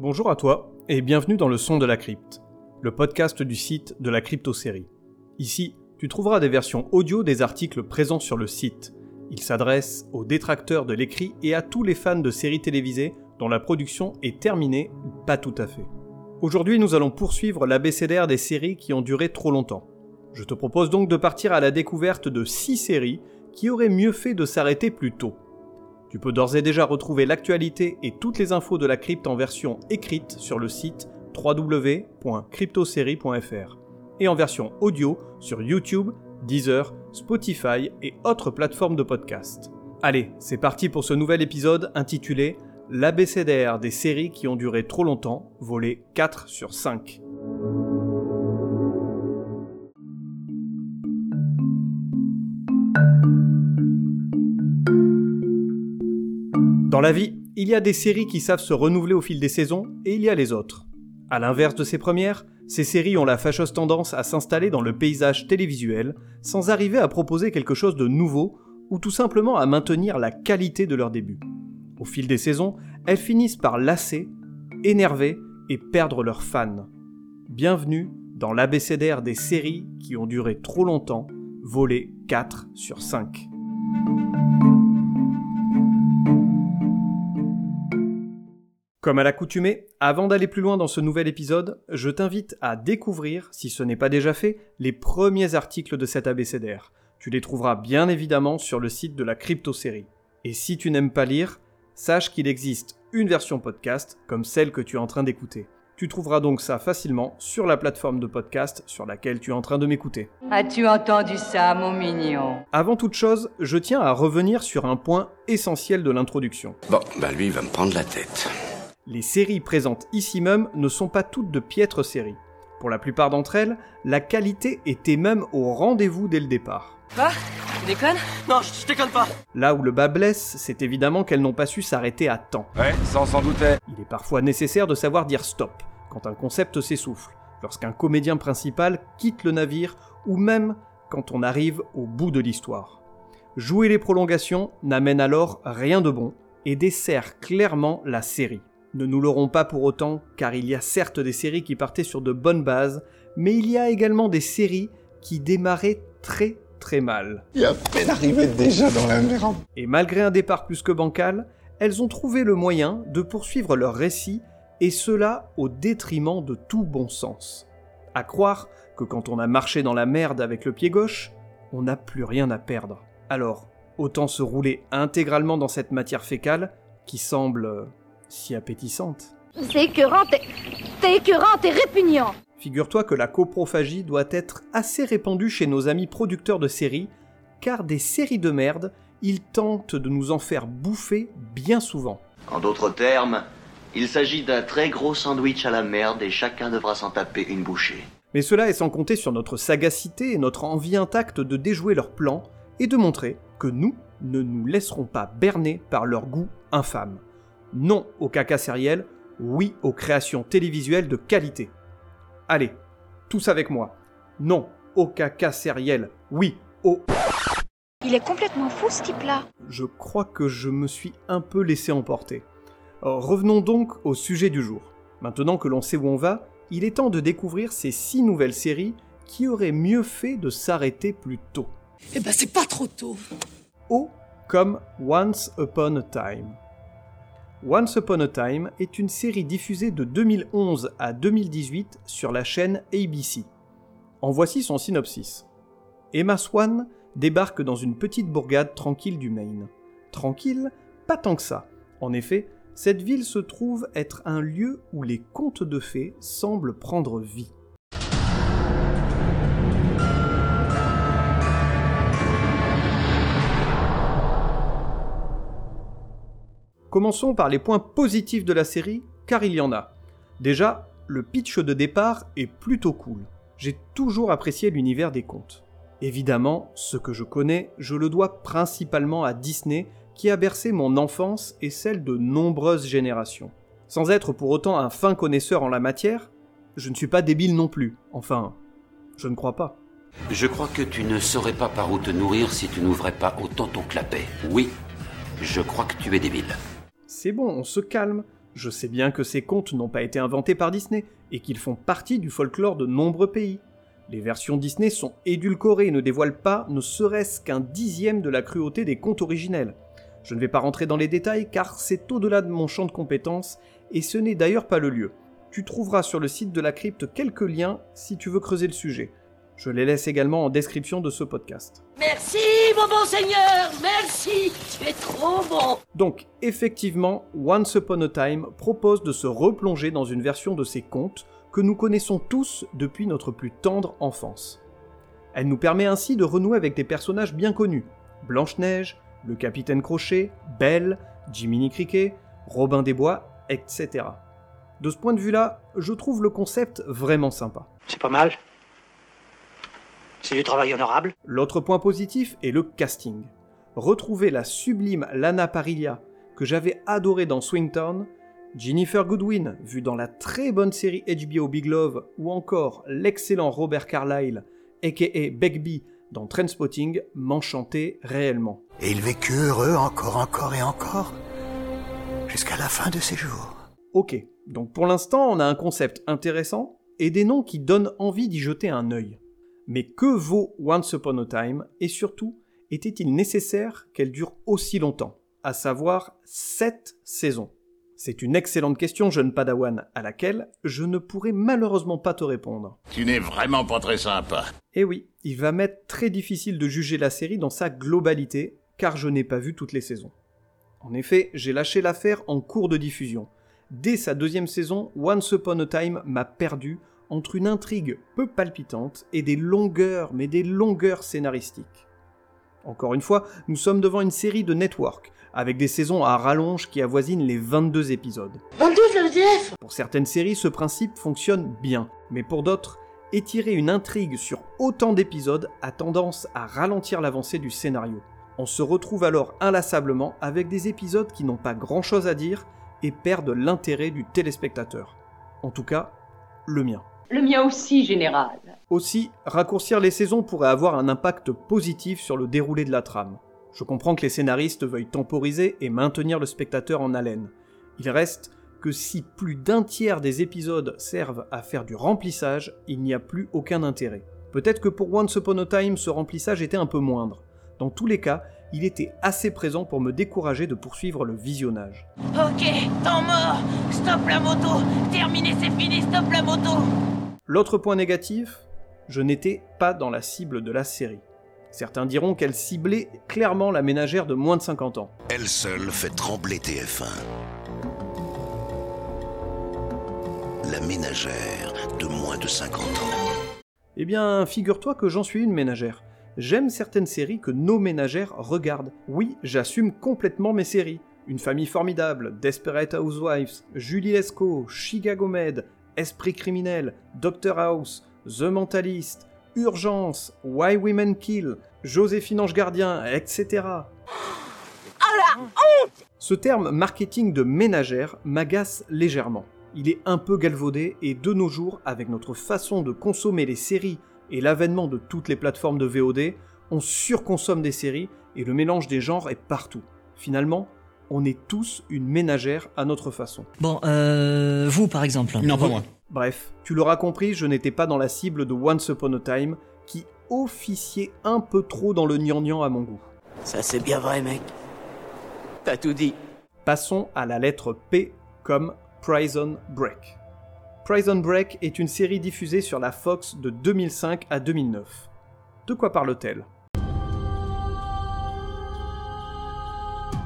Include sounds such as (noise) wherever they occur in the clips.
Bonjour à toi et bienvenue dans le son de la crypte, le podcast du site de la crypto-série. Ici, tu trouveras des versions audio des articles présents sur le site. Il s'adresse aux détracteurs de l'écrit et à tous les fans de séries télévisées dont la production est terminée ou pas tout à fait. Aujourd'hui, nous allons poursuivre l'abécédaire des séries qui ont duré trop longtemps. Je te propose donc de partir à la découverte de 6 séries qui auraient mieux fait de s'arrêter plus tôt. Tu peux d'ores et déjà retrouver l'actualité et toutes les infos de la crypte en version écrite sur le site www.cryptosérie.fr et en version audio sur YouTube, Deezer, Spotify et autres plateformes de podcast. Allez, c'est parti pour ce nouvel épisode intitulé L'ABCDR des séries qui ont duré trop longtemps, volé 4 sur 5. Dans la vie, il y a des séries qui savent se renouveler au fil des saisons et il y a les autres. A l'inverse de ces premières, ces séries ont la fâcheuse tendance à s'installer dans le paysage télévisuel sans arriver à proposer quelque chose de nouveau ou tout simplement à maintenir la qualité de leur début. Au fil des saisons, elles finissent par lasser, énerver et perdre leurs fans. Bienvenue dans l'abécédaire des séries qui ont duré trop longtemps, volé 4 sur 5. Comme à l'accoutumée, avant d'aller plus loin dans ce nouvel épisode, je t'invite à découvrir, si ce n'est pas déjà fait, les premiers articles de cet abécédaire. Tu les trouveras bien évidemment sur le site de la crypto-série. Et si tu n'aimes pas lire, sache qu'il existe une version podcast comme celle que tu es en train d'écouter. Tu trouveras donc ça facilement sur la plateforme de podcast sur laquelle tu es en train de m'écouter. As-tu entendu ça, mon mignon? Avant toute chose, je tiens à revenir sur un point essentiel de l'introduction. Bon, bah lui, il va me prendre la tête. Les séries présentes ici même ne sont pas toutes de piètres séries. Pour la plupart d'entre elles, la qualité était même au rendez-vous dès le départ. Quoi Tu déconnes? Non, je, je déconne pas Là où le bas blesse, c'est évidemment qu'elles n'ont pas su s'arrêter à temps. Ouais, ça on s'en doutait. Il est parfois nécessaire de savoir dire stop quand un concept s'essouffle, lorsqu'un comédien principal quitte le navire ou même quand on arrive au bout de l'histoire. Jouer les prolongations n'amène alors rien de bon et dessert clairement la série. Ne nous l'aurons pas pour autant, car il y a certes des séries qui partaient sur de bonnes bases, mais il y a également des séries qui démarraient très très mal. Et à peine arrivé déjà dans la merde. Et malgré un départ plus que bancal, elles ont trouvé le moyen de poursuivre leur récit, et cela au détriment de tout bon sens. À croire que quand on a marché dans la merde avec le pied gauche, on n'a plus rien à perdre. Alors, autant se rouler intégralement dans cette matière fécale qui semble euh, si appétissante. C'est écœurant, t'es... T'es écœurant, t'es répugnant Figure-toi que la coprophagie doit être assez répandue chez nos amis producteurs de séries, car des séries de merde, ils tentent de nous en faire bouffer bien souvent. En d'autres termes, il s'agit d'un très gros sandwich à la merde et chacun devra s'en taper une bouchée. Mais cela est sans compter sur notre sagacité et notre envie intacte de déjouer leurs plans et de montrer que nous ne nous laisserons pas berner par leur goût infâme. Non au caca sériel, oui aux créations télévisuelles de qualité. Allez, tous avec moi. Non au caca sériel, oui au... Il est complètement fou ce type-là Je crois que je me suis un peu laissé emporter. Euh, revenons donc au sujet du jour. Maintenant que l'on sait où on va, il est temps de découvrir ces six nouvelles séries qui auraient mieux fait de s'arrêter plus tôt. Eh ben c'est pas trop tôt O comme Once Upon a Time. Once Upon a Time est une série diffusée de 2011 à 2018 sur la chaîne ABC. En voici son synopsis. Emma Swan débarque dans une petite bourgade tranquille du Maine. Tranquille Pas tant que ça. En effet, cette ville se trouve être un lieu où les contes de fées semblent prendre vie. Commençons par les points positifs de la série, car il y en a. Déjà, le pitch de départ est plutôt cool. J'ai toujours apprécié l'univers des contes. Évidemment, ce que je connais, je le dois principalement à Disney, qui a bercé mon enfance et celle de nombreuses générations. Sans être pour autant un fin connaisseur en la matière, je ne suis pas débile non plus. Enfin, je ne crois pas. Je crois que tu ne saurais pas par où te nourrir si tu n'ouvrais pas autant ton clapet. Oui, je crois que tu es débile. C'est bon, on se calme. Je sais bien que ces contes n'ont pas été inventés par Disney, et qu'ils font partie du folklore de nombreux pays. Les versions Disney sont édulcorées et ne dévoilent pas ne serait-ce qu'un dixième de la cruauté des contes originels. Je ne vais pas rentrer dans les détails car c'est au-delà de mon champ de compétences, et ce n'est d'ailleurs pas le lieu. Tu trouveras sur le site de la crypte quelques liens si tu veux creuser le sujet. Je les laisse également en description de ce podcast. Merci, mon bon seigneur, merci, tu es trop bon. Donc, effectivement, Once Upon a Time propose de se replonger dans une version de ces contes que nous connaissons tous depuis notre plus tendre enfance. Elle nous permet ainsi de renouer avec des personnages bien connus Blanche-Neige, le Capitaine Crochet, Belle, Jiminy Cricket, Robin des Bois, etc. De ce point de vue-là, je trouve le concept vraiment sympa. C'est pas mal. C'est du travail honorable. L'autre point positif est le casting. Retrouver la sublime Lana Parrilla, que j'avais adorée dans Swingtown, Jennifer Goodwin, vue dans la très bonne série HBO Big Love, ou encore l'excellent Robert Carlyle, aka Begbie, dans Trainspotting, m'enchantait réellement. Et il vécut heureux encore, encore et encore, jusqu'à la fin de ses jours. Ok, donc pour l'instant on a un concept intéressant, et des noms qui donnent envie d'y jeter un œil. Mais que vaut Once Upon a Time et surtout, était-il nécessaire qu'elle dure aussi longtemps, à savoir 7 saisons? C'est une excellente question, jeune padawan, à laquelle je ne pourrai malheureusement pas te répondre. Tu n'es vraiment pas très sympa. Eh oui, il va m'être très difficile de juger la série dans sa globalité, car je n'ai pas vu toutes les saisons. En effet, j'ai lâché l'affaire en cours de diffusion. Dès sa deuxième saison, Once Upon a Time m'a perdu entre une intrigue peu palpitante et des longueurs, mais des longueurs scénaristiques. Encore une fois, nous sommes devant une série de network, avec des saisons à rallonge qui avoisinent les 22 épisodes. 22 le Pour certaines séries, ce principe fonctionne bien, mais pour d'autres, étirer une intrigue sur autant d'épisodes a tendance à ralentir l'avancée du scénario. On se retrouve alors inlassablement avec des épisodes qui n'ont pas grand-chose à dire et perdent l'intérêt du téléspectateur. En tout cas, le mien. Le mien aussi, général. Aussi, raccourcir les saisons pourrait avoir un impact positif sur le déroulé de la trame. Je comprends que les scénaristes veuillent temporiser et maintenir le spectateur en haleine. Il reste que si plus d'un tiers des épisodes servent à faire du remplissage, il n'y a plus aucun intérêt. Peut-être que pour Once Upon a Time, ce remplissage était un peu moindre. Dans tous les cas, il était assez présent pour me décourager de poursuivre le visionnage. Ok, temps mort Stop la moto Terminé, c'est fini, stop la moto L'autre point négatif, je n'étais pas dans la cible de la série. Certains diront qu'elle ciblait clairement la ménagère de moins de 50 ans. Elle seule fait trembler TF1. La ménagère de moins de 50 ans. Eh bien, figure-toi que j'en suis une ménagère. J'aime certaines séries que nos ménagères regardent. Oui, j'assume complètement mes séries. Une famille formidable, Desperate Housewives, Julie Lescaut, Chicago Med, Esprit criminel, Doctor House, The Mentalist, Urgence, Why Women Kill, Joséphine Ange Gardien, etc. Ce terme marketing de ménagère m'agace légèrement. Il est un peu galvaudé et de nos jours, avec notre façon de consommer les séries et l'avènement de toutes les plateformes de VOD, on surconsomme des séries et le mélange des genres est partout. Finalement, on est tous une ménagère à notre façon. Bon, euh, vous par exemple. Non, pas moi. Bref, tu l'auras compris, je n'étais pas dans la cible de Once Upon a Time, qui officiait un peu trop dans le gnangnan à mon goût. Ça c'est bien vrai, mec. T'as tout dit. Passons à la lettre P comme Prison Break. Prison Break est une série diffusée sur la Fox de 2005 à 2009. De quoi parle-t-elle?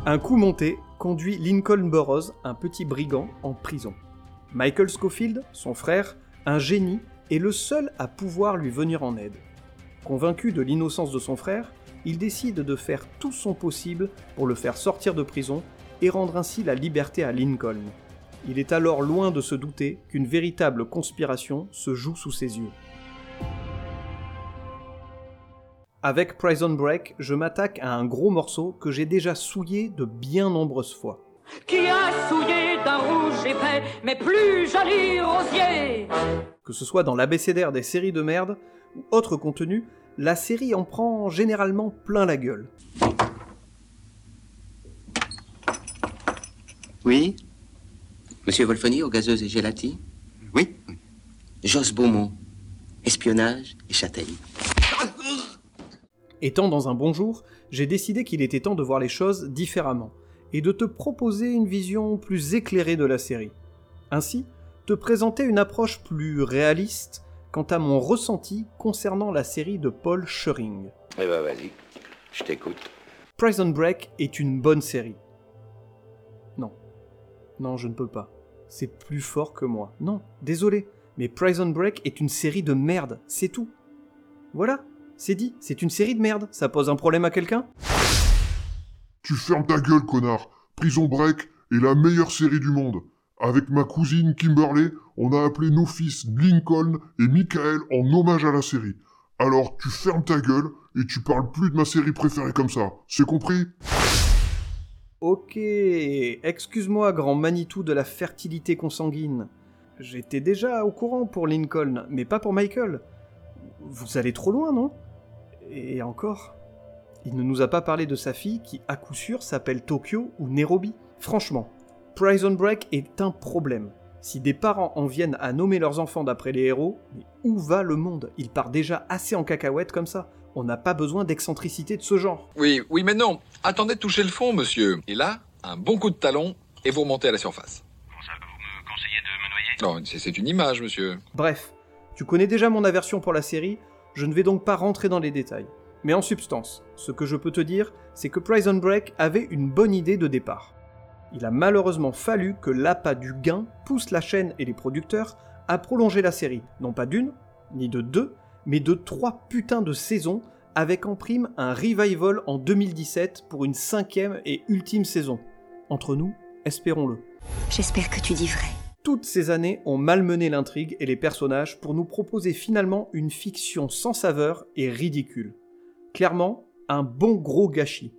Un coup monté conduit Lincoln Burroughs, un petit brigand, en prison. Michael Scofield, son frère, un génie, est le seul à pouvoir lui venir en aide. Convaincu de l'innocence de son frère, il décide de faire tout son possible pour le faire sortir de prison et rendre ainsi la liberté à Lincoln. Il est alors loin de se douter qu'une véritable conspiration se joue sous ses yeux. Avec Prison Break, je m'attaque à un gros morceau que j'ai déjà souillé de bien nombreuses fois. Qui a souillé d'un rouge épais, mais plus joli rosier? Que ce soit dans l'abécédaire des séries de merde ou autre contenu, la série en prend généralement plein la gueule. Oui? Monsieur Wolfoni aux gazeuses et gélati? Oui. Josse Beaumont, espionnage et châtaigne. Étant dans un bon jour, j'ai décidé qu'il était temps de voir les choses différemment, et de te proposer une vision plus éclairée de la série. Ainsi, te présenter une approche plus réaliste quant à mon ressenti concernant la série de Paul Schering. Eh ben vas-y, je t'écoute. Prison Break est une bonne série. Non. Non, je ne peux pas. C'est plus fort que moi. Non, désolé. Mais Prison Break est une série de merde, c'est tout. Voilà, c'est dit, c'est une série de merde. Ça pose un problème à quelqu'un? Tu fermes ta gueule, connard. Prison Break est la meilleure série du monde. Avec ma cousine Kimberly, on a appelé nos fils Lincoln et Michael en hommage à la série. Alors tu fermes ta gueule et tu parles plus de ma série préférée comme ça. C'est compris? Ok, excuse-moi, grand Manitou de la fertilité consanguine. J'étais déjà au courant pour Lincoln, mais pas pour Michael. Vous allez trop loin, non? Et encore Il ne nous a pas parlé de sa fille qui, à coup sûr, s'appelle Tokyo ou Nairobi. Franchement, Prison Break est un problème. Si des parents en viennent à nommer leurs enfants d'après les héros, mais où va le monde? Il part déjà assez en cacahuète comme ça. On n'a pas besoin d'excentricité de ce genre. Oui, oui, mais non. Attendez de toucher le fond, monsieur. Et là, un bon coup de talon, et vous remontez à la surface. Ça, vous me conseillez de me noyer? Non, c'est une image, monsieur. Bref, tu connais déjà mon aversion pour la série, je ne vais donc pas rentrer dans les détails. Mais en substance, ce que je peux te dire, c'est que Prison Break avait une bonne idée de départ. Il a malheureusement fallu que l'appât du gain pousse la chaîne et les producteurs à prolonger la série, non pas d'une, ni de deux, mais de trois putains de saisons, avec en prime un revival en 2017 pour une cinquième et ultime saison. Entre nous, espérons-le. J'espère que tu dis vrai. Toutes ces années ont malmené l'intrigue et les personnages pour nous proposer finalement une fiction sans saveur et ridicule. Clairement, un bon gros gâchis.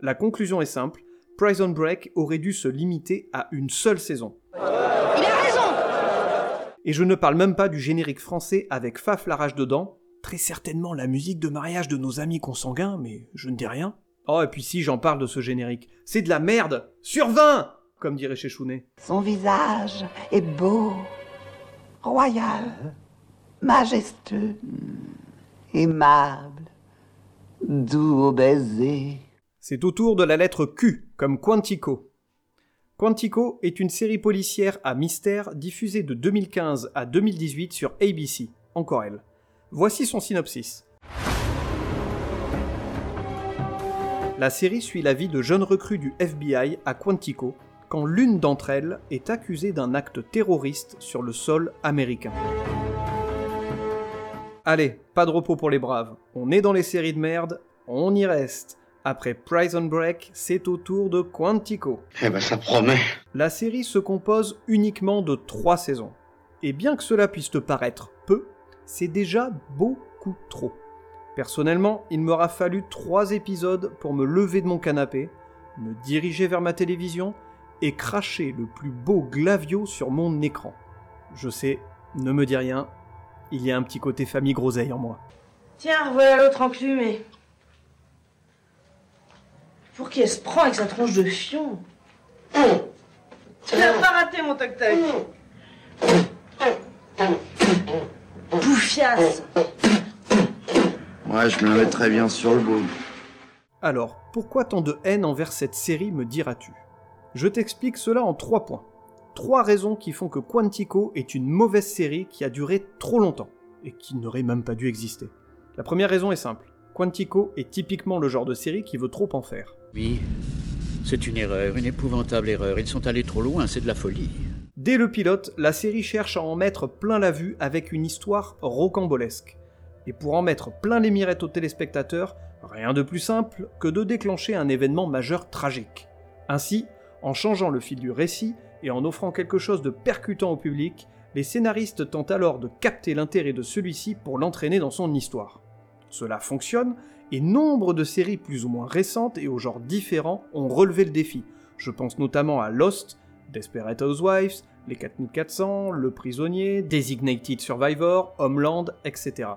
La conclusion est simple, Prison Break aurait dû se limiter à une seule saison. Il a raison Et je ne parle même pas du générique français avec Faf la rage dedans, très certainement la musique de mariage de nos amis consanguins, mais je ne dis rien. Oh, et puis si j'en parle de ce générique, c'est de la merde Sur 20 Comme dirait chez Chounet. Son visage est beau, royal, majestueux, aimable, doux au baiser. C'est au tour de la lettre Q, comme Quantico. Quantico est une série policière à mystère diffusée de 2015 à 2018 sur ABC, encore elle. Voici son synopsis. La série suit la vie de jeunes recrues du FBI à Quantico quand l'une d'entre elles est accusée d'un acte terroriste sur le sol américain. Allez, pas de repos pour les braves. On est dans les séries de merde, on y reste. Après Prison Break, c'est au tour de Quantico. Eh ben ça promet. La série se compose uniquement de trois saisons. Et bien que cela puisse te paraître peu, c'est déjà beaucoup trop. Personnellement, il m'aura fallu trois épisodes pour me lever de mon canapé, me diriger vers ma télévision et cracher le plus beau glavio sur mon écran. Je sais, ne me dis rien, il y a un petit côté famille groseille en moi. Tiens, voilà l'autre enclumé. Pour qui elle se prend avec sa tronche de fion? Tu l'as pas raté, mon toc-toc Bouffiasse Ouais, je me la mettrais bien sur le bout. Alors, pourquoi tant de haine envers cette série, me diras-tu? Je t'explique cela en trois points. Trois raisons qui font que Quantico est une mauvaise série qui a duré trop longtemps, et qui n'aurait même pas dû exister. La première raison est simple. Quantico est typiquement le genre de série qui veut trop en faire. Oui, c'est une erreur, une épouvantable erreur. Ils sont allés trop loin, c'est de la folie. Dès le pilote, la série cherche à en mettre plein la vue avec une histoire rocambolesque. Et pour en mettre plein les mirettes aux téléspectateurs, rien de plus simple que de déclencher un événement majeur tragique. Ainsi, en changeant le fil du récit et en offrant quelque chose de percutant au public, les scénaristes tentent alors de capter l'intérêt de celui-ci pour l'entraîner dans son histoire. Cela fonctionne, et nombre de séries plus ou moins récentes et aux genres différents ont relevé le défi. Je pense notamment à Lost, Desperate Housewives, Les 4400, Le Prisonnier, Designated Survivor, Homeland, etc.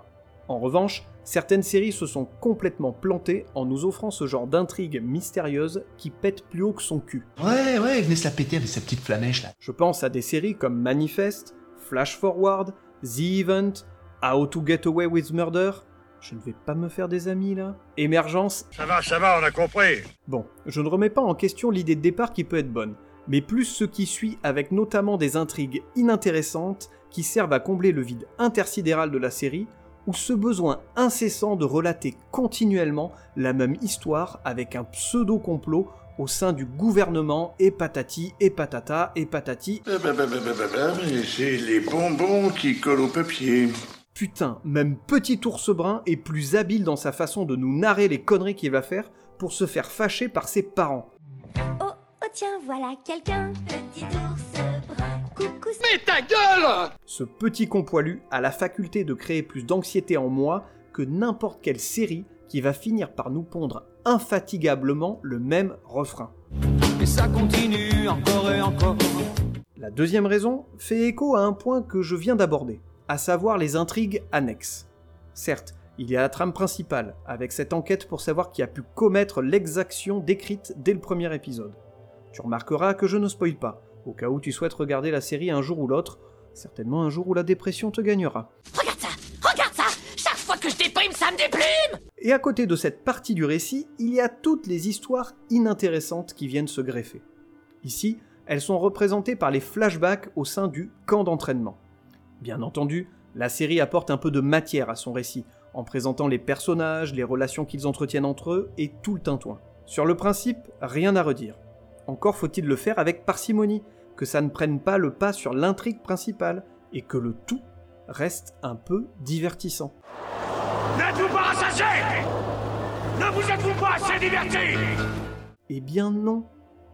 En revanche, certaines séries se sont complètement plantées en nous offrant ce genre d'intrigue mystérieuse qui pète plus haut que son cul. Ouais, ouais, venez se la péter avec sa petite flamèche là. Je pense à des séries comme Manifest, Flash Forward, The Event, How to Get Away with Murder. Je ne vais pas me faire des amis là. Émergence. Ça va, ça va, on a compris. Bon, je ne remets pas en question l'idée de départ qui peut être bonne, mais plus ce qui suit avec notamment des intrigues inintéressantes qui servent à combler le vide intersidéral de la série ou ce besoin incessant de relater continuellement la même histoire avec un pseudo-complot au sein du gouvernement et patati et patata et patati. Bah, bah, bah, c'est les bonbons qui collent au papier. Putain, même Petit Ours Brun est plus habile dans sa façon de nous narrer les conneries qu'il va faire pour se faire fâcher par ses parents. Oh, oh tiens, voilà quelqu'un. Petit ours brun, coucou. Mais ta gueule Ce petit compoilu a la faculté de créer plus d'anxiété en moi que n'importe quelle série qui va finir par nous pondre infatigablement le même refrain. Et ça continue encore et encore. La deuxième raison fait écho à un point que je viens d'aborder, à savoir les intrigues annexes. Certes, il y a la trame principale, avec cette enquête pour savoir qui a pu commettre l'exaction décrite dès le premier épisode. Tu remarqueras que je ne spoil pas, au cas où tu souhaites regarder la série un jour ou l'autre, certainement un jour où la dépression te gagnera. Regarde ça Regarde ça Chaque fois que je déprime, ça me déprime Et à côté de cette partie du récit, il y a toutes les histoires inintéressantes qui viennent se greffer. Ici, elles sont représentées par les flashbacks au sein du camp d'entraînement. Bien entendu, la série apporte un peu de matière à son récit, en présentant les personnages, les relations qu'ils entretiennent entre eux et tout le tintouin. Sur le principe, rien à redire. Encore faut-il le faire avec parcimonie, que ça ne prenne pas le pas sur l'intrigue principale, et que le tout reste un peu divertissant. N'êtes-vous pas rassasiés? Ne vous êtes-vous pas assez divertis? Eh bien non,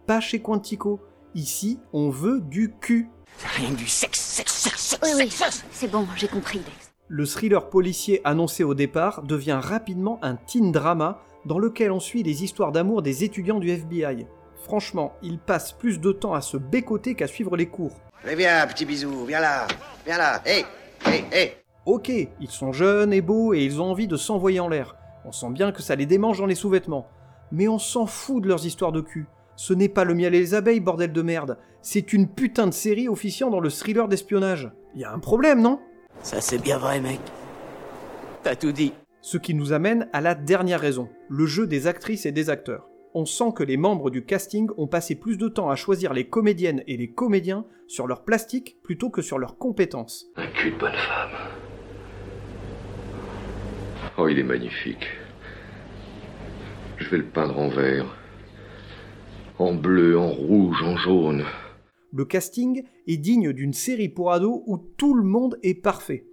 pas chez Quantico. Ici, on veut du cul. Rien du sexe, sexe, sexe, Oui, oui, sexe c'est bon, j'ai compris, Dex. Le thriller policier annoncé au départ devient rapidement un teen drama dans lequel on suit les histoires d'amour des étudiants du FBI. Franchement, ils passent plus de temps à se bécoter qu'à suivre les cours. Mais viens, petit bisou, viens là, viens là, hé, hé, hé Ok, ils sont jeunes et beaux et ils ont envie de s'envoyer en l'air. On sent bien que ça les démange dans les sous-vêtements. Mais on s'en fout de leurs histoires de cul. Ce n'est pas le miel et les abeilles, bordel de merde. C'est une putain de série officiant dans le thriller d'espionnage. Y a un problème, non? Ça c'est bien vrai, mec. T'as tout dit. Ce qui nous amène à la dernière raison, le jeu des actrices et des acteurs. On sent que les membres du casting ont passé plus de temps à choisir les comédiennes et les comédiens sur leur plastique plutôt que sur leurs compétences. Un cul de bonne femme. Oh, il est magnifique. Je vais le peindre en vert. En bleu, en rouge, en jaune. Le casting est digne d'une série pour ados où tout le monde est parfait.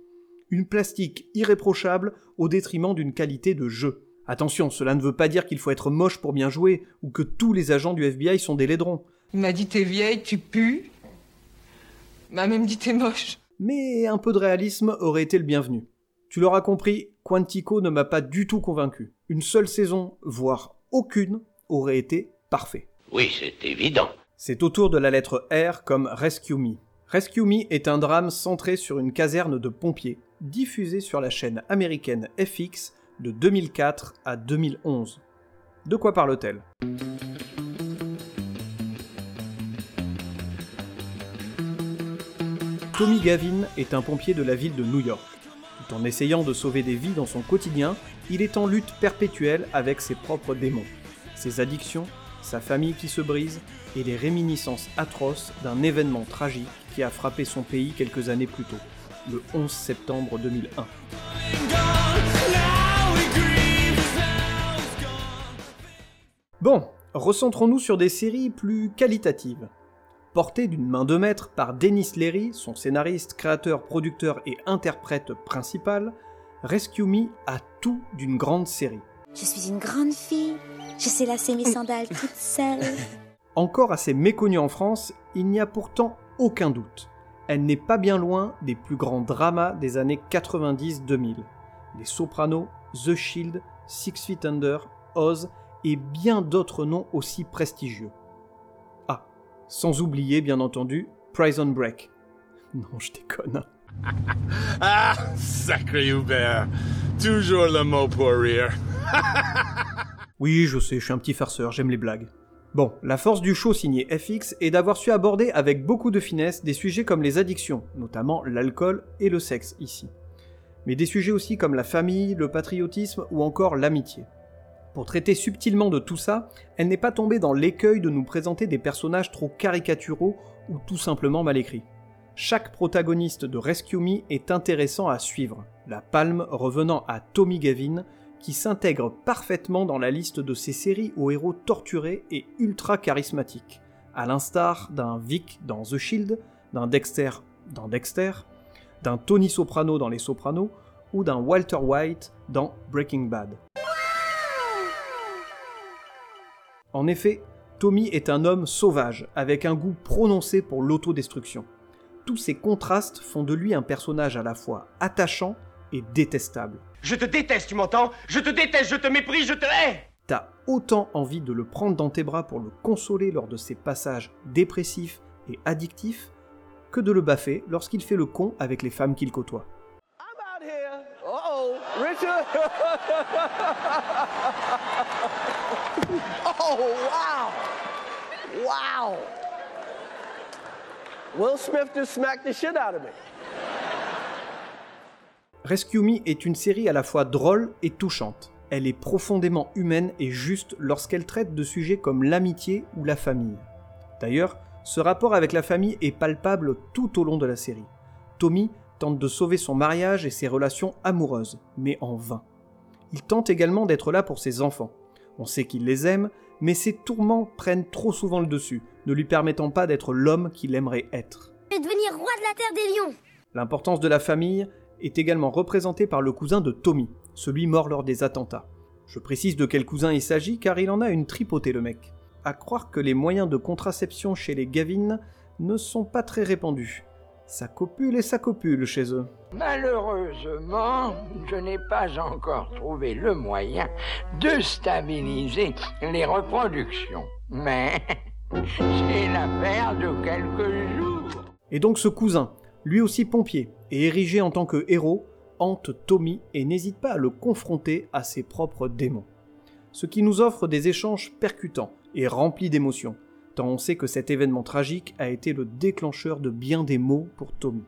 Une plastique irréprochable au détriment d'une qualité de jeu. Attention, cela ne veut pas dire qu'il faut être moche pour bien jouer, ou que tous les agents du FBI sont des laidrons. Il m'a dit t'es vieille, tu pues. Il m'a même dit t'es moche. Mais un peu de réalisme aurait été le bienvenu. Tu l'auras compris, Quantico ne m'a pas du tout convaincu. Une seule saison, voire aucune, aurait été parfait. Oui, c'est évident. C'est au tour de la lettre R comme Rescue Me. Rescue Me est un drame centré sur une caserne de pompiers, diffusé sur la chaîne américaine FX de 2004 à 2011. De quoi parle-t-elle? Tommy Gavin est un pompier de la ville de New York. Tout en essayant de sauver des vies dans son quotidien, il est en lutte perpétuelle avec ses propres démons, ses addictions, sa famille qui se brise et les réminiscences atroces d'un événement tragique qui a frappé son pays quelques années plus tôt, le 11 septembre 2001. Bon, recentrons-nous sur des séries plus qualitatives. Portée d'une main de maître par Dennis Leary, son scénariste, créateur, producteur et interprète principal, Rescue Me a tout d'une grande série. Je suis une grande fille, je sais lasser mes sandales (laughs) toute seule. Encore assez méconnue en France, il n'y a pourtant aucun doute. Elle n'est pas bien loin des plus grands dramas des années 90-2000. Les Sopranos, The Shield, Six Feet Under, Oz et bien d'autres noms aussi prestigieux. Ah, sans oublier bien entendu Prison Break. Non, je déconne. (laughs) Ah, sacré Hubert toujours le mot pour rire. (laughs) oui, je sais, je suis un petit farceur, j'aime les blagues. Bon, la force du show signé FX est d'avoir su aborder avec beaucoup de finesse des sujets comme les addictions, notamment l'alcool et le sexe ici. Mais des sujets aussi comme la famille, le patriotisme ou encore l'amitié. Pour traiter subtilement de tout ça, elle n'est pas tombée dans l'écueil de nous présenter des personnages trop caricaturaux ou tout simplement mal écrits. Chaque protagoniste de Rescue Me est intéressant à suivre, la palme revenant à Tommy Gavin, qui s'intègre parfaitement dans la liste de ces séries aux héros torturés et ultra charismatiques, à l'instar d'un Vic dans The Shield, d'un Dexter dans Dexter, d'un Tony Soprano dans Les Sopranos, ou d'un Walter White dans Breaking Bad. En effet, Tommy est un homme sauvage, avec un goût prononcé pour l'autodestruction. Tous ces contrastes font de lui un personnage à la fois attachant et détestable. Je te déteste, tu m'entends? Je te déteste, je te méprise, je te hais T'as autant envie de le prendre dans tes bras pour le consoler lors de ses passages dépressifs et addictifs que de le baffer lorsqu'il fait le con avec les femmes qu'il côtoie. oh Richard (laughs) Oh, wow Wow Will Smith just smacked the shit out of me. Rescue Me est une série à la fois drôle et touchante. Elle est profondément humaine et juste lorsqu'elle traite de sujets comme l'amitié ou la famille. D'ailleurs, ce rapport avec la famille est palpable tout au long de la série. Tommy tente de sauver son mariage et ses relations amoureuses, mais en vain. Il tente également d'être là pour ses enfants. On sait qu'il les aime, mais ses tourments prennent trop souvent le dessus, ne lui permettant pas d'être l'homme qu'il aimerait être. Je vais devenir roi de la terre des lions L'importance de la famille est également représentée par le cousin de Tommy, celui mort lors des attentats. Je précise de quel cousin il s'agit car il en a une tripotée le mec. À croire que les moyens de contraception chez les Gavin ne sont pas très répandus. Ça copule et ça copule chez eux. Malheureusement, je n'ai pas encore trouvé le moyen de stabiliser les reproductions. Mais (laughs) c'est l'affaire de quelques jours. Et donc ce cousin, lui aussi pompier et érigé en tant que héros, hante Tommy et n'hésite pas à le confronter à ses propres démons. Ce qui nous offre des échanges percutants et remplis d'émotions, tant on sait que cet événement tragique a été le déclencheur de bien des maux pour Tommy.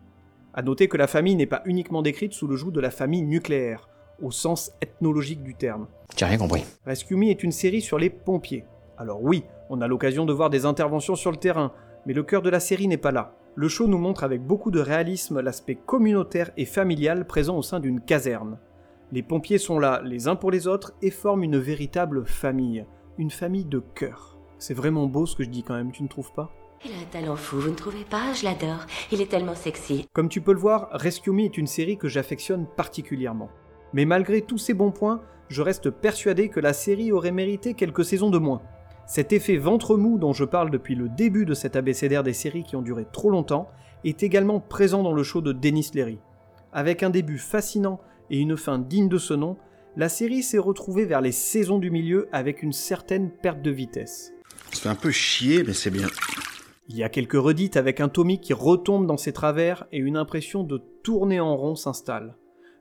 À noter que la famille n'est pas uniquement décrite sous le joug de la famille nucléaire, au sens ethnologique du terme. J'ai rien compris. Rescue Me est une série sur les pompiers. Alors oui, on a l'occasion de voir des interventions sur le terrain, mais le cœur de la série n'est pas là. Le show nous montre avec beaucoup de réalisme l'aspect communautaire et familial présent au sein d'une caserne. Les pompiers sont là les uns pour les autres et forment une véritable famille, une famille de cœur. C'est vraiment beau ce que je dis quand même, tu ne trouves pas? Il a un talent fou, vous ne trouvez pas? Je l'adore. Il est tellement sexy. Comme tu peux le voir, Rescue Me est une série que j'affectionne particulièrement. Mais malgré tous ces bons points, je reste persuadé que la série aurait mérité quelques saisons de moins. Cet effet ventre mou dont je parle depuis le début de cet abécédaire des séries qui ont duré trop longtemps est également présent dans le show de Dennis Leary. Avec un début fascinant et une fin digne de ce nom, la série s'est retrouvée vers les saisons du milieu avec une certaine perte de vitesse. Ça fait un peu chier, mais c'est bien. Il y a quelques redites avec un Tommy qui retombe dans ses travers et une impression de tourner en rond s'installe.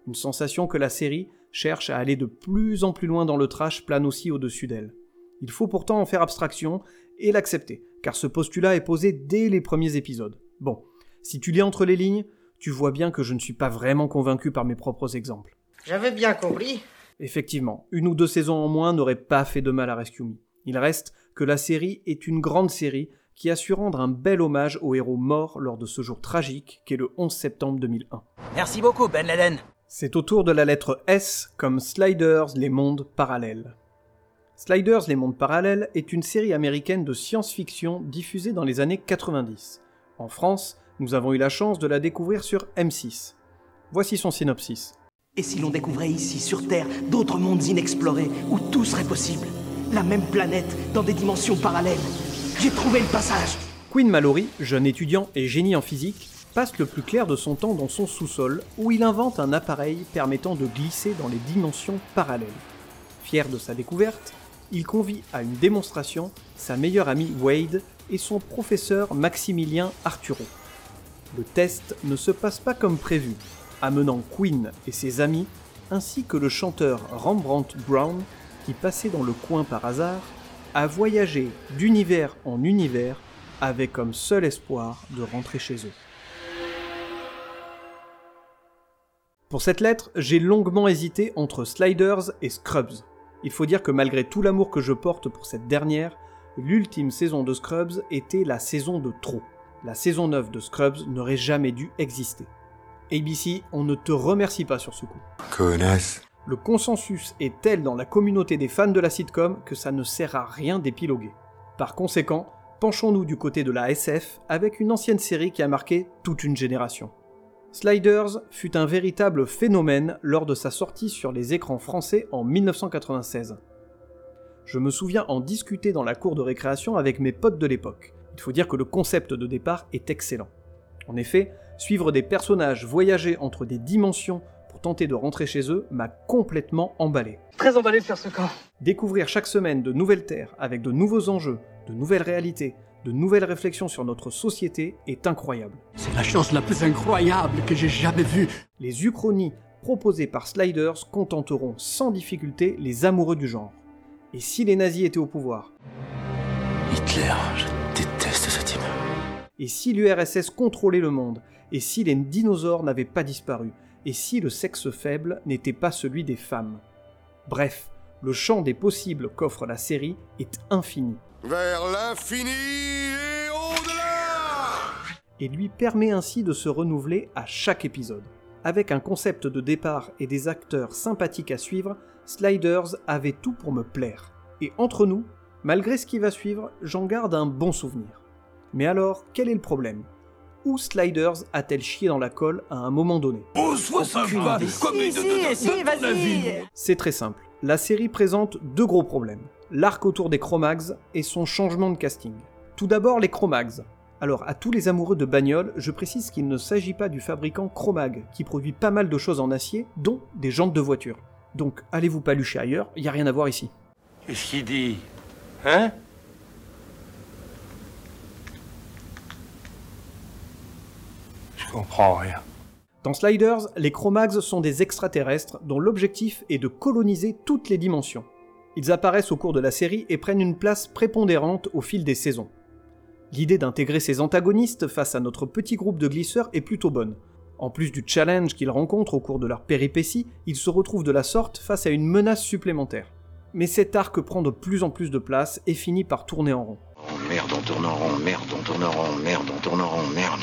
Une sensation que la série cherche à aller de plus en plus loin dans le trash plane aussi au-dessus d'elle. Il faut pourtant en faire abstraction et l'accepter, car ce postulat est posé dès les premiers épisodes. Bon, si tu lis entre les lignes, tu vois bien que je ne suis pas vraiment convaincu par mes propres exemples. J'avais bien compris. Effectivement, une ou deux saisons en moins n'auraient pas fait de mal à Rescue Me. Il reste que la série est une grande série qui a su rendre un bel hommage aux héros morts lors de ce jour tragique qu'est le 11 septembre 2001. Merci beaucoup, Ben Laden. C'est au tour de la lettre S comme Sliders, les mondes parallèles. Sliders, les mondes parallèles est une série américaine de science-fiction diffusée dans les années 90. En France, nous avons eu la chance de la découvrir sur M6. Voici son synopsis. Et si l'on découvrait ici, sur Terre, d'autres mondes inexplorés, où tout serait possible? La même planète, dans des dimensions parallèles J'ai trouvé le passage Quinn Mallory, jeune étudiant et génie en physique, passe le plus clair de son temps dans son sous-sol, où il invente un appareil permettant de glisser dans les dimensions parallèles. Fier de sa découverte, il convie à une démonstration sa meilleure amie Wade et son professeur Maximilien Arturo. Le test ne se passe pas comme prévu, amenant Quinn et ses amis ainsi que le chanteur Rembrandt Brown, qui passait dans le coin par hasard, a voyagé d'univers en univers avec comme seul espoir de rentrer chez eux. Pour cette lettre, j'ai longuement hésité entre Sliders et Scrubs. Il faut dire que malgré tout l'amour que je porte pour cette dernière, l'ultime saison de Scrubs était la saison de trop. La saison 9 de Scrubs n'aurait jamais dû exister. ABC, on ne te remercie pas sur ce coup. Connasse. Le consensus est tel dans la communauté des fans de la sitcom que ça ne sert à rien d'épiloguer. Par conséquent, penchons-nous du côté de la SF avec une ancienne série qui a marqué toute une génération. Sliders fut un véritable phénomène lors de sa sortie sur les écrans français en 1996. Je me souviens en discuter dans la cour de récréation avec mes potes de l'époque. Il faut dire que le concept de départ est excellent. En effet, suivre des personnages voyager entre des dimensions pour tenter de rentrer chez eux m'a complètement emballé. Très emballé de faire ce camp. Découvrir chaque semaine de nouvelles terres avec de nouveaux enjeux, de nouvelles réalités, de nouvelles réflexions sur notre société est incroyable. C'est la chose la plus incroyable que j'ai jamais vue. Les uchronies proposées par Sliders contenteront sans difficulté les amoureux du genre. Et si les nazis étaient au pouvoir? Hitler, je déteste ce type. Et si l'URSS contrôlait le monde? Et si les dinosaures n'avaient pas disparu? Et si le sexe faible n'était pas celui des femmes? Bref, le champ des possibles qu'offre la série est infini. Vers l'infini et au-delà Et lui permet ainsi de se renouveler à chaque épisode. Avec un concept de départ et des acteurs sympathiques à suivre, Sliders avait tout pour me plaire. Et entre nous, malgré ce qui va suivre, j'en garde un bon souvenir. Mais alors, quel est le problème? Où Sliders a-t-elle chié dans la colle à un moment donné Sois sympa. C'est très simple. La série présente deux gros problèmes. L'arc autour des Chromags et son changement de casting. Tout d'abord les Chromags. Alors, à tous les amoureux de bagnoles, je précise qu'il ne s'agit pas du fabricant Chromag, qui produit pas mal de choses en acier, dont des jantes de voiture. Donc, allez vous palucher ailleurs, y a rien à voir ici. Qu'est-ce qu'il dit? Hein? Je comprends rien. Dans Sliders, les Chromags sont des extraterrestres dont l'objectif est de coloniser toutes les dimensions. Ils apparaissent au cours de la série et prennent une place prépondérante au fil des saisons. L'idée d'intégrer ces antagonistes face à notre petit groupe de glisseurs est plutôt bonne. En plus du challenge qu'ils rencontrent au cours de leur péripétie, ils se retrouvent de la sorte face à une menace supplémentaire. Mais cet arc prend de plus en plus de place et finit par tourner en rond. Oh merde, on tourne en rond, merde, on tourne en rond, merde, on tourne en rond, merde.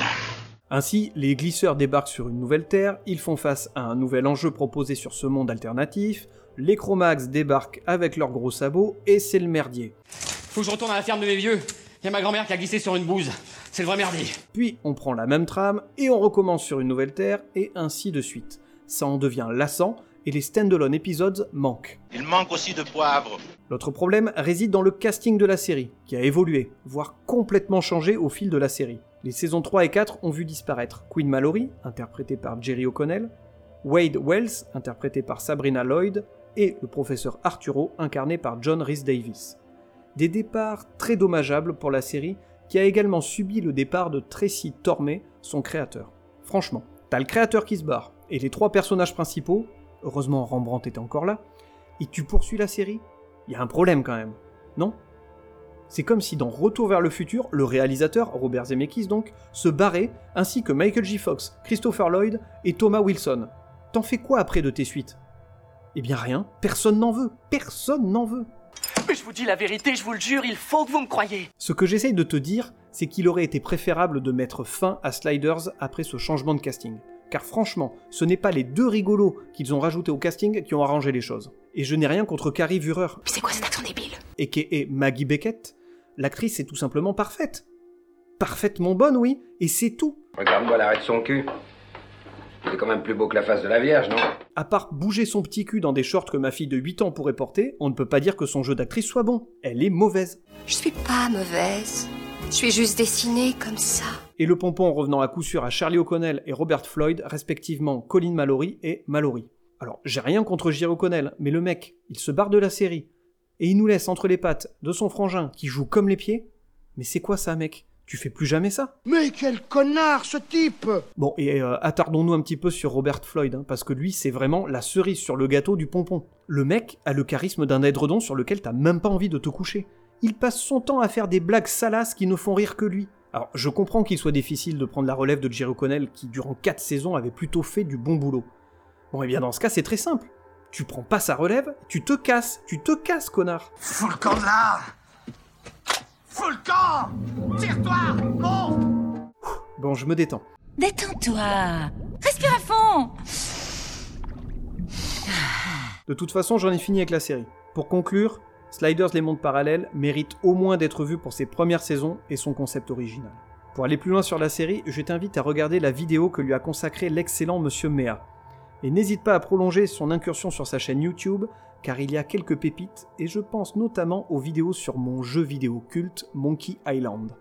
Ainsi, les glisseurs débarquent sur une nouvelle Terre, ils font face à un nouvel enjeu proposé sur ce monde alternatif, les Chromags débarquent avec leurs gros sabots, et c'est le merdier. Faut que je retourne à la ferme de mes vieux. Y a ma grand-mère qui a glissé sur une bouse. C'est le vrai merdier. Puis on prend la même trame, et on recommence sur une nouvelle Terre, et ainsi de suite. Ça en devient lassant, et les stand-alone épisodes manquent. Il manque aussi de poivre. L'autre problème réside dans le casting de la série, qui a évolué, voire complètement changé au fil de la série. Les saisons 3 et 4 ont vu disparaître Queen Mallory, interprétée par Jerry O'Connell, Wade Wells, interprété par Sabrina Lloyd, et le professeur Arturo, incarné par John Rhys Davis. Des départs très dommageables pour la série, qui a également subi le départ de Tracy Tormé, son créateur. Franchement, t'as le créateur qui se barre, et les trois personnages principaux, heureusement Rembrandt était encore là, et tu poursuis la série? Il y a un problème quand même, non? C'est comme si dans Retour vers le futur, le réalisateur, Robert Zemeckis donc, se barrait, ainsi que Michael J. Fox, Christopher Lloyd et Thomas Wilson. T'en fais quoi après de tes suites? Eh bien rien, personne n'en veut, personne n'en veut. Mais je vous dis la vérité, je vous le jure, il faut que vous me croyiez. Ce que j'essaye de te dire, c'est qu'il aurait été préférable de mettre fin à Sliders après ce changement de casting. Car franchement, ce n'est pas les deux rigolos qu'ils ont rajoutés au casting qui ont arrangé les choses. Et je n'ai rien contre Carrie Vurer. Mais c'est quoi cet accent débile? Et qui est Maggie Beckett, l'actrice est tout simplement parfaite. Parfaitement bonne, oui, et c'est tout. Regarde-moi l'arrêt de son cul. C'est quand même plus beau que la face de la Vierge, non? À part bouger son petit cul dans des shorts que ma fille de 8 ans pourrait porter, on ne peut pas dire que son jeu d'actrice soit bon. Elle est mauvaise. Je suis pas mauvaise. Je suis juste dessinée comme ça. Et le pompon en revenant à coup sûr à Charlie O'Connell et Robert Floyd, respectivement Colin Mallory et Mallory. Alors, j'ai rien contre Jerry O'Connell, mais le mec, il se barre de la série, et il nous laisse entre les pattes de son frangin qui joue comme les pieds. Mais c'est quoi ça, mec? Tu fais plus jamais ça. Mais quel connard ce type Bon, et euh, attardons-nous un petit peu sur Robert Floyd, hein, parce que lui, c'est vraiment la cerise sur le gâteau du pompon. Le mec a le charisme d'un édredon sur lequel t'as même pas envie de te coucher. Il passe son temps à faire des blagues salaces qui ne font rire que lui. Alors, je comprends qu'il soit difficile de prendre la relève de Jerry O'Connell, qui durant 4 saisons avait plutôt fait du bon boulot. Bon, et bien dans ce cas, c'est très simple. Tu prends pas sa relève, tu te casses, tu te casses, connard Fous le camp de là Fous le camp Tire-toi Monte Bon, je me détends. Détends-toi Respire à fond De toute façon, j'en ai fini avec la série. Pour conclure, Sliders les mondes parallèles mérite au moins d'être vu pour ses premières saisons et son concept original. Pour aller plus loin sur la série, je t'invite à regarder la vidéo que lui a consacrée l'excellent Monsieur Mea. Et n'hésite pas à prolonger son incursion sur sa chaîne YouTube, car il y a quelques pépites, et je pense notamment aux vidéos sur mon jeu vidéo culte Monkey Island.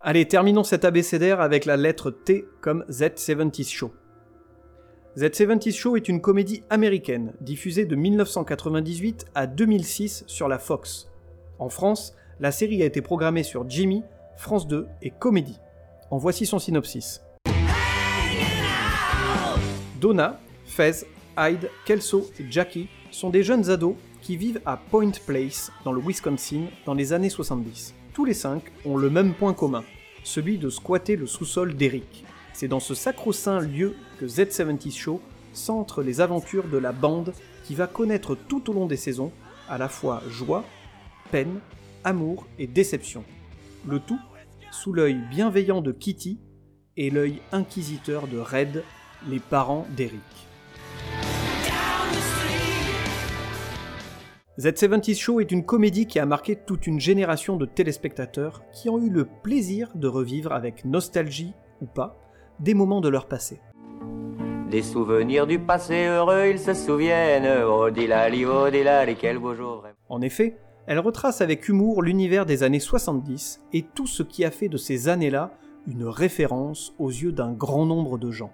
Allez, terminons cet abécédaire avec la lettre T comme Z70 Show. Z70 Show est une comédie américaine diffusée de 1998 à 2006 sur la Fox. En France, la série a été programmée sur Jimmy, France 2 et Comédie. En voici son synopsis. Donna, Fez, Hyde, Kelso et Jackie sont des jeunes ados qui vivent à Point Place, dans le Wisconsin, dans les années 70. Tous les cinq ont le même point commun, celui de squatter le sous-sol d'Eric. C'est dans ce sacro-saint lieu que Z70 Show centre les aventures de la bande qui va connaître tout au long des saisons à la fois joie, peine, amour et déception. Le tout sous l'œil bienveillant de Kitty et l'œil inquisiteur de Red, les parents d'Eric. Z70 Show est une comédie qui a marqué toute une génération de téléspectateurs qui ont eu le plaisir de revivre avec nostalgie ou pas des moments de leur passé. Des souvenirs du passé heureux, ils se souviennent. Oh dilali, oh dilali, quel beau jour. vraiment. En effet, elle retrace avec humour l'univers des années 70 et tout ce qui a fait de ces années-là une référence aux yeux d'un grand nombre de gens.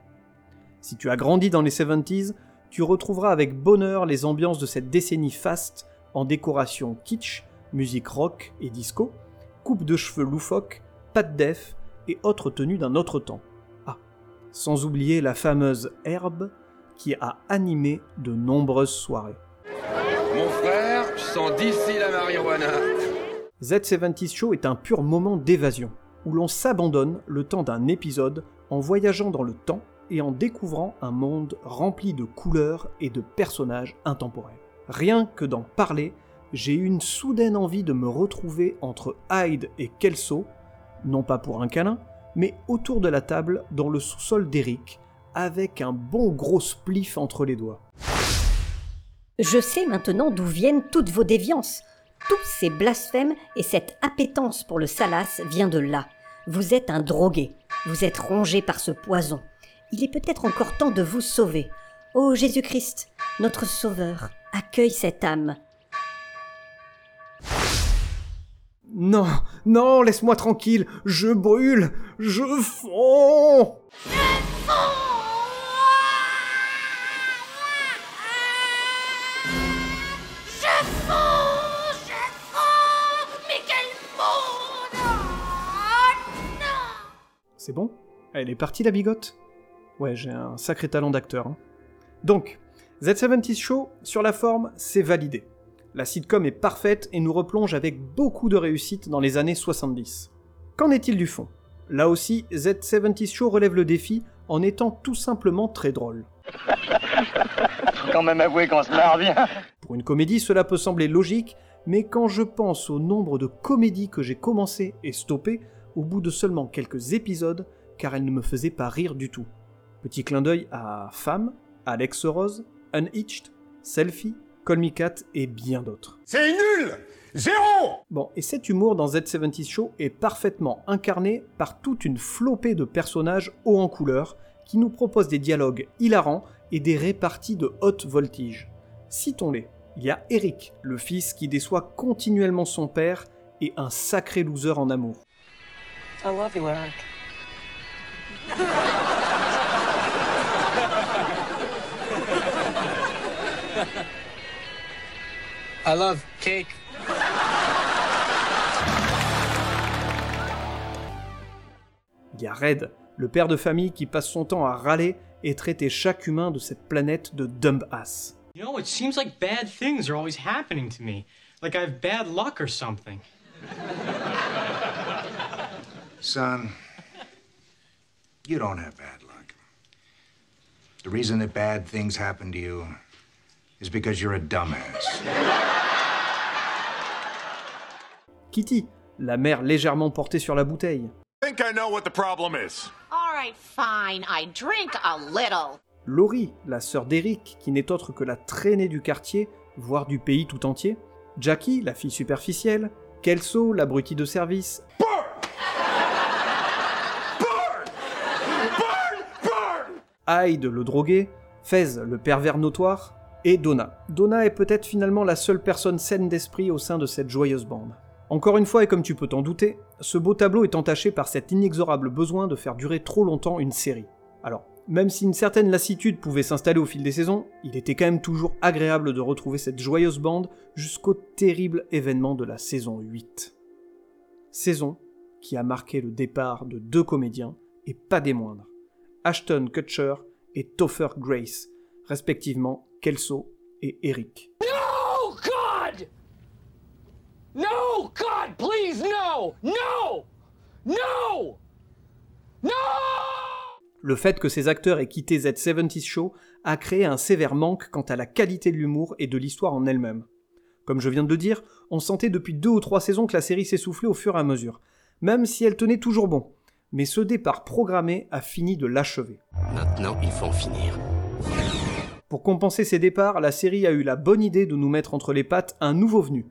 Si tu as grandi dans les 70s, tu retrouveras avec bonheur les ambiances de cette décennie faste en décoration kitsch, musique rock et disco, coupe de cheveux loufoque, pattes def et autres tenues d'un autre temps. Ah, sans oublier la fameuse herbe qui a animé de nombreuses soirées. D'ici la marijuana. Z70 Show est un pur moment d'évasion, où l'on s'abandonne le temps d'un épisode en voyageant dans le temps et en découvrant un monde rempli de couleurs et de personnages intemporels. Rien que d'en parler, j'ai une soudaine envie de me retrouver entre Hyde et Kelso, non pas pour un câlin, mais autour de la table dans le sous-sol d'Eric, avec un bon gros spliff entre les doigts. Je sais maintenant d'où viennent toutes vos déviances. Tous ces blasphèmes et cette appétence pour le salace vient de là. Vous êtes un drogué. Vous êtes rongé par ce poison. Il est peut-être encore temps de vous sauver. Ô Jésus-Christ, notre Sauveur, accueille cette âme. Non, non, laisse-moi tranquille, je brûle, je fonds Je C'est bon Elle est partie la bigote? Ouais, j'ai un sacré talent d'acteur. hein. Donc, Z70 Show, sur la forme, c'est validé. La sitcom est parfaite et nous replonge avec beaucoup de réussite dans les années 70. Qu'en est-il du fond? Là aussi, Z70 Show relève le défi en étant tout simplement très drôle. Faut quand même avouer qu'on se marre bien. Pour une comédie, cela peut sembler logique, mais quand je pense au nombre de comédies que j'ai commencé et stoppé au bout de seulement quelques épisodes, car elles ne me faisaient pas rire du tout. Petit clin d'œil à Femme, Alex Rose, Unhitched, Selfie, Call Me Cat et bien d'autres. C'est nul Zéro Bon, et cet humour dans Z70 Show est parfaitement incarné par toute une flopée de personnages hauts en couleur qui nous proposent des dialogues hilarants et des réparties de haute voltige. Citons-les. Il y a Eric, le fils qui déçoit continuellement son père et un sacré loser en amour. I love you, Eric. I love cake. Il y a Red, le père de famille qui passe son temps à râler et traiter chaque humain de cette planète de dumb ass. You know, it seems like bad things are always happening to me. Like I have bad luck or something. Son, you don't have bad luck. The reason that bad things happen to you is because you're a dumbass. Kitty, la mère légèrement portée sur la bouteille. think I know what the problem is. All right, fine. I drink a little. Laurie, la sœur d'Eric, qui n'est autre que la traînée du quartier, voire du pays tout entier. Jackie, la fille superficielle. Kelso, l'abruti de service. Hyde, le drogué. Fez, le pervers notoire. Et Donna. Donna est peut-être finalement la seule personne saine d'esprit au sein de cette joyeuse bande. Encore une fois, et comme tu peux t'en douter, ce beau tableau est entaché par cet inexorable besoin de faire durer trop longtemps une série. Alors, même si une certaine lassitude pouvait s'installer au fil des saisons, il était quand même toujours agréable de retrouver cette joyeuse bande jusqu'au terrible événement de la saison 8. Saison qui a marqué le départ de deux comédiens, et pas des moindres, Ashton Kutcher et Topher Grace, respectivement Kelso et Eric. No, God! No, God, please, no! No! No! No! Le fait que ces acteurs aient quitté Z70 Show a créé un sévère manque quant à la qualité de l'humour et de l'histoire en elle-même. Comme je viens de le dire, on sentait depuis deux ou trois saisons que la série s'essoufflait au fur et à mesure, même si elle tenait toujours bon. Mais ce départ programmé a fini de l'achever. Maintenant, il faut en finir. Pour compenser ces départs, la série a eu la bonne idée de nous mettre entre les pattes un nouveau venu,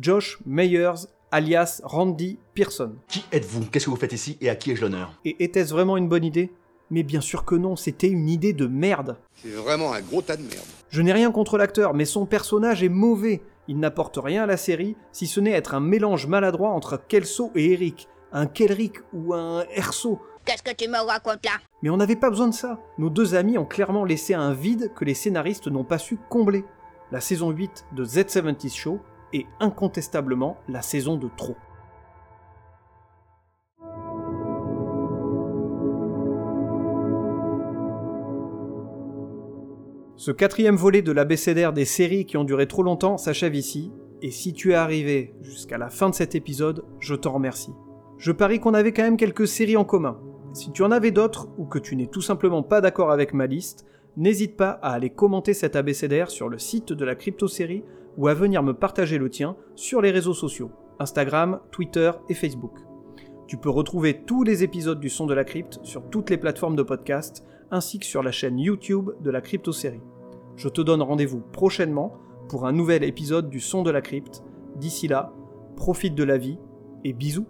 Josh Meyers, alias Randy Pearson. Qui êtes-vous? Qu'est-ce que vous faites ici et à qui ai-je l'honneur? Et était-ce vraiment une bonne idée? Mais bien sûr que non, c'était une idée de merde. C'est vraiment un gros tas de merde. Je n'ai rien contre l'acteur, mais son personnage est mauvais. Il n'apporte rien à la série, si ce n'est être un mélange maladroit entre Kelso et Eric, un Kelric ou un Erso. Qu'est-ce que tu me racontes là? Mais on n'avait pas besoin de ça. Nos deux amis ont clairement laissé un vide que les scénaristes n'ont pas su combler. La saison 8 de Z70 Show est incontestablement la saison de trop. Ce quatrième volet de l'abécédaire des séries qui ont duré trop longtemps s'achève ici, et si tu es arrivé jusqu'à la fin de cet épisode, je t'en remercie. Je parie qu'on avait quand même quelques séries en commun. Si tu en avais d'autres, ou que tu n'es tout simplement pas d'accord avec ma liste, n'hésite pas à aller commenter cet abécédaire sur le site de la crypto-série ou à venir me partager le tien sur les réseaux sociaux, Instagram, Twitter et Facebook. Tu peux retrouver tous les épisodes du Son de la Crypte sur toutes les plateformes de podcast, ainsi que sur la chaîne YouTube de la crypto-série. Je te donne rendez-vous prochainement pour un nouvel épisode du Son de la Crypte. D'ici là, profite de la vie et bisous